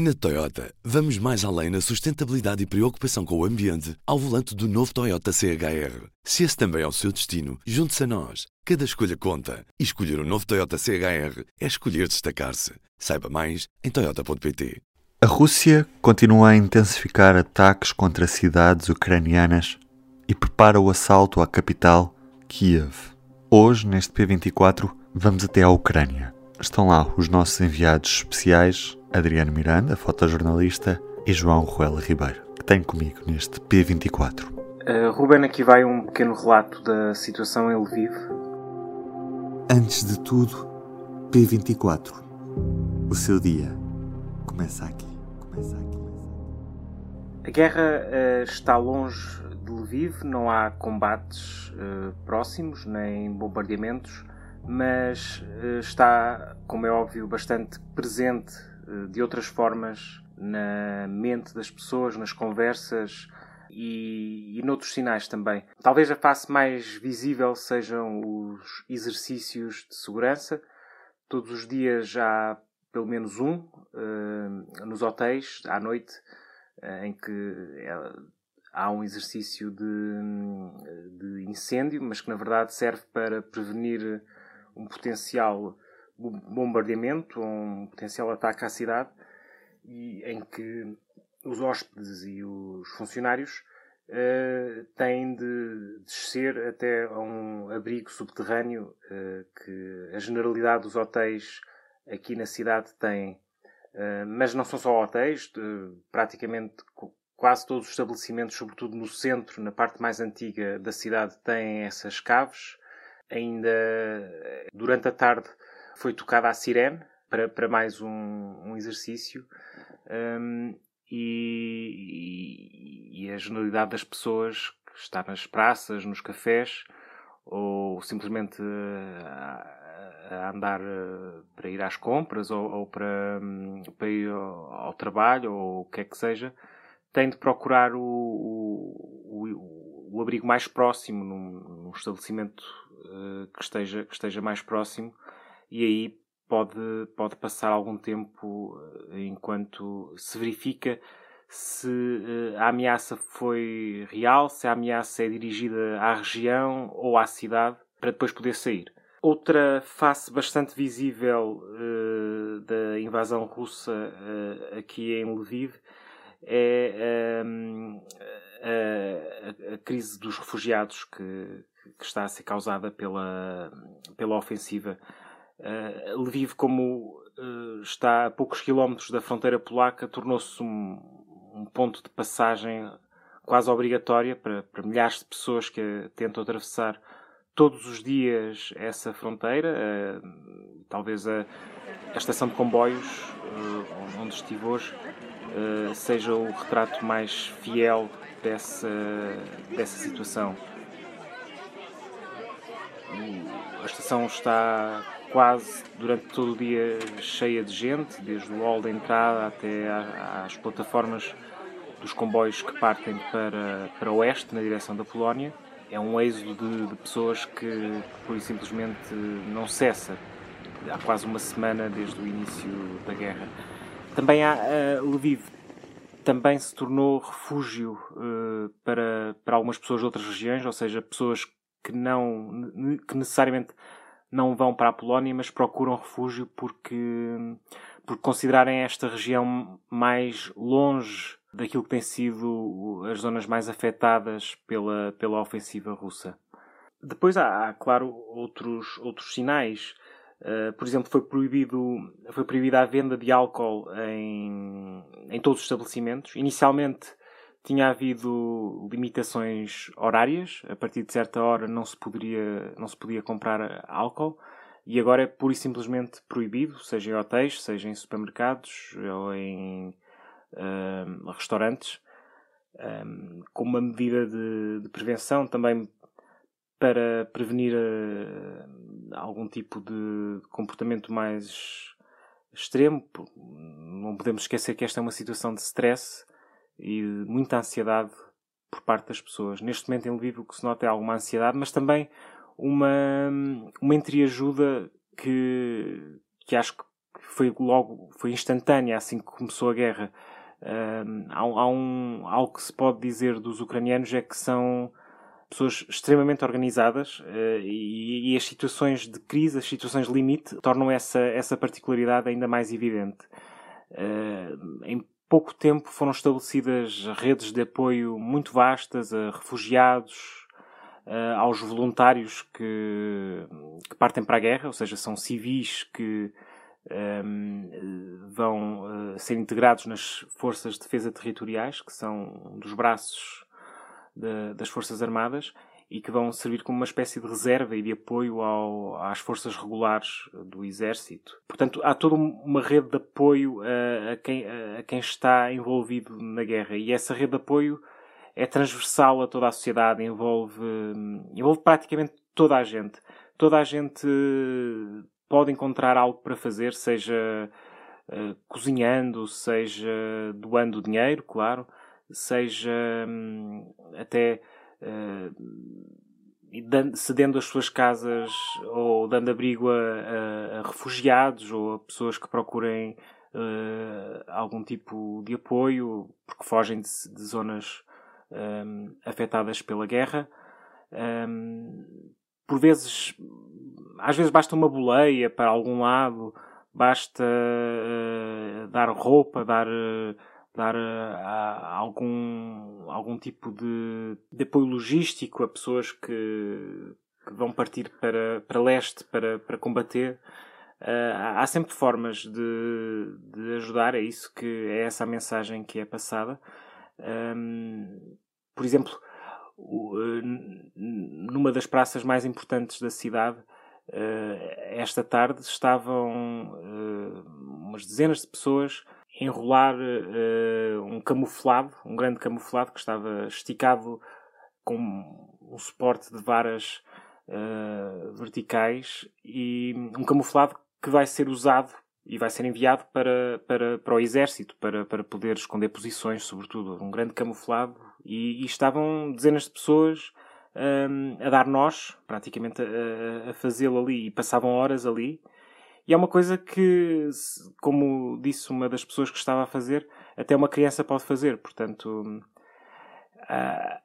Na Toyota, vamos mais além na sustentabilidade e preocupação com o ambiente ao volante do novo Toyota CHR. Se esse também é o seu destino, junte-se a nós. Cada escolha conta. E escolher o um novo Toyota CHR é escolher destacar-se. Saiba mais em Toyota.pt. A Rússia continua a intensificar ataques contra cidades ucranianas e prepara o assalto à capital, Kiev. Hoje, neste P24, vamos até à Ucrânia. Estão lá os nossos enviados especiais Adriano Miranda, fotojornalista, e João Ruela Ribeiro, que tem comigo neste P24. Uh, Ruben, aqui vai um pequeno relato da situação em Lviv. Antes de tudo, P24. O seu dia começa aqui. Começa aqui. A guerra uh, está longe de Lviv, não há combates uh, próximos nem bombardeamentos, mas está, como é óbvio, bastante presente eh, de outras formas na mente das pessoas, nas conversas e, e noutros sinais também. Talvez a face mais visível sejam os exercícios de segurança. Todos os dias há pelo menos um uh, nos hotéis à noite uh, em que há um exercício de, de incêndio, mas que na verdade serve para prevenir um potencial bombardeamento, um potencial ataque à cidade, e em que os hóspedes e os funcionários uh, têm de descer até a um abrigo subterrâneo uh, que a generalidade dos hotéis aqui na cidade tem. Uh, mas não são só hotéis, praticamente quase todos os estabelecimentos, sobretudo no centro, na parte mais antiga da cidade, têm essas caves. Ainda durante a tarde foi tocada a sirene para, para mais um, um exercício um, e, e, a generalidade das pessoas que está nas praças, nos cafés ou simplesmente a, a andar eh, para ir às compras ou, ou para, hum, para ir ao, ao, trabalho ou o que é que seja, tem de procurar o, o, o abrigo mais próximo num, num estabelecimento uh, que, esteja, que esteja mais próximo e aí pode, pode passar algum tempo eh, enquanto se verifica se uh, a ameaça foi real, se a ameaça é dirigida à região ou à cidade, para depois poder sair. Outra face bastante visível uh, da invasão russa uh, aqui em Lviv é ehm, a, a, crise dos refugiados que, que, está a ser causada pela, pela ofensiva Uh, Lviv, como uh, está a poucos quilómetros da fronteira polaca, tornou-se um, um, ponto de passagem quase obrigatória para, para, milhares de pessoas que tentam atravessar todos os dias essa fronteira. Uh, talvez a, a, estação de comboios, onde estive hoje, seja o retrato mais fiel dessa, dessa situação. A estação está quase durante todo o dia cheia de gente, desde o hall da entrada até às plataformas dos comboios que partem para, para oeste, na direção da Polónia. É um êxodo de, de pessoas que, que simplesmente não cessa. Há quase uma semana desde o início da guerra. Também há uh, Lviv, também se tornou refúgio uh, para, para algumas pessoas de outras regiões, ou seja, pessoas que não que necessariamente não vão para a Polónia, mas procuram refúgio porque, porque considerarem esta região mais longe daquilo que tem sido as zonas mais afetadas pela, pela ofensiva russa. Depois há, há claro, outros, outros sinais. Uh, por exemplo, foi, proibido, foi proibida a venda de álcool em, em todos os estabelecimentos. Inicialmente tinha havido limitações horárias, a partir de certa hora não se, poderia, não se podia comprar álcool e agora é pura e simplesmente proibido, seja em hotéis, seja em supermercados ou em uh, restaurantes, um, como uma medida de, de, prevenção também para prevenir uh, algum tipo de comportamento mais extremo. Não podemos esquecer que esta é uma situação de stress e muita ansiedade por parte das pessoas. Neste momento em Lviv o que se nota é alguma ansiedade, mas também uma, uma entreajuda que, que acho que foi logo, foi instantânea assim que começou a guerra. Há, há um, algo que se pode dizer dos ucranianos é que são pessoas extremamente organizadas uh, e, e, as situações de crise, as situações limite, tornam essa, essa particularidade ainda mais evidente. Uh, em pouco tempo foram estabelecidas redes de apoio muito vastas a refugiados, aos voluntários que, que, partem para a guerra, ou seja, são civis que um, vão uh, ser integrados nas forças de defesa territoriais, que são um dos braços de, das Forças Armadas, e que vão servir como uma espécie de reserva e de apoio ao, às forças regulares do Exército. Portanto, há toda uma rede de apoio a, a, quem, a, quem, está envolvido na guerra, e essa rede de apoio é transversal a toda a sociedade, envolve, envolve praticamente toda a gente. Toda a gente pode encontrar algo para fazer, seja uh, cozinhando, seja doando dinheiro, claro, seja um, até uh, cedendo as suas casas ou dando abrigo a, a, a, refugiados ou a pessoas que procurem uh, algum tipo de apoio porque fogem de, de zonas um, afetadas pela guerra. Um, por vezes às vezes basta uma boleia para algum lado, basta uh, dar roupa, dar, uh, dar uh, algum, algum tipo de, de apoio logístico a pessoas que, que vão partir para, para leste para, para combater. há sempre formas de, de ajudar, é isso que é essa a mensagem que é passada. Um, por exemplo, numa das praças mais importantes da cidade, eh, esta tarde estavam uh, umas dezenas de pessoas a enrolar uh, um camuflado, um grande camuflado que estava esticado com um suporte de varas uh, verticais e um camuflado que vai ser usado e vai ser enviado para, para, para o exército, para, para poder esconder posições, sobretudo. Um grande camuflado. E, e estavam dezenas de pessoas um, a dar nós, praticamente a, a fazê-lo ali, e passavam horas ali. E é uma coisa que, como disse uma das pessoas que estava a fazer, até uma criança pode fazer. Portanto, uh,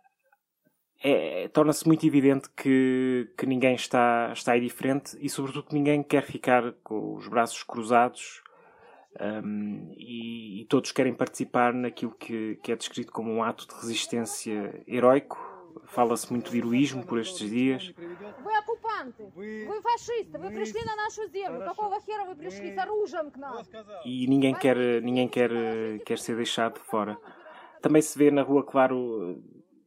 é, torna-se muito evidente que, que ninguém está, está aí diferente e, sobretudo, ninguém quer ficar com os braços cruzados um, e, e, todos querem participar naquilo que, que é descrito como um ato de resistência heroico Fala-se muito de heroísmo por estes dias Вы оккупанты, вы фашисты, вы пришли на нашу землю. Какого хера вы пришли с оружием к нам? E ninguém quer, ninguém quer, quer ser deixado de fora. Também se vê na rua, claro,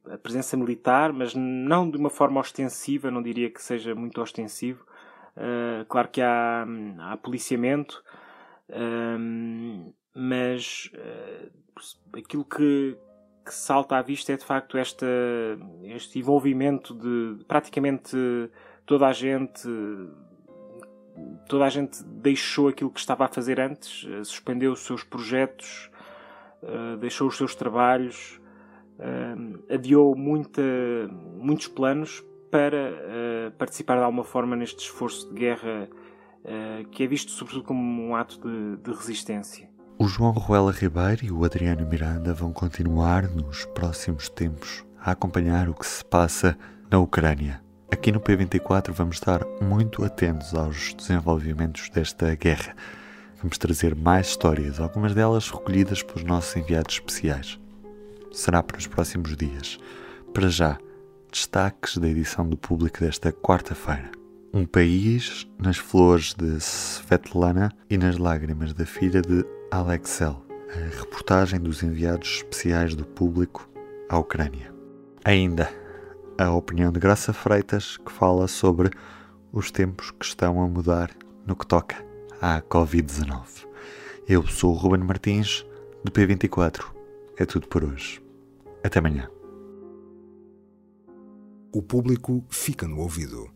a presença militar, mas não de uma forma ostensiva, não diria que seja muito ostensivo. Uh, claro que há, há policiamento, uh, mas uh, aquilo que, que salta à vista é de facto esta, este envolvimento de praticamente toda a gente toda a gente deixou aquilo que estava a fazer antes, eh, suspendeu os seus projetos, eh, deixou os seus trabalhos, eh, adiou muita, muitos planos para participar de alguma forma neste esforço de guerra que é visto sobretudo como um ato de, de resistência. O João Ruela Ribeiro e o Adriano Miranda vão continuar nos próximos tempos a acompanhar o que se passa na Ucrânia. Aqui no P24 vamos estar muito atentos aos desenvolvimentos desta guerra. Vamos trazer mais histórias, algumas delas recolhidas pelos nossos enviados especiais. Será para os próximos dias. Para já, destaques da edição do público desta quarta-feira. Um país nas flores de Svetlana e nas lágrimas da filha de Alexel, a reportagem dos enviados especiais do público à Ucrânia. Ainda a opinião de Graça Freitas, que fala sobre os tempos que estão a mudar no que toca à Covid-19. Eu sou o Ruben Martins, do P24. É tudo por hoje. Até amanhã. O público fica no ouvido.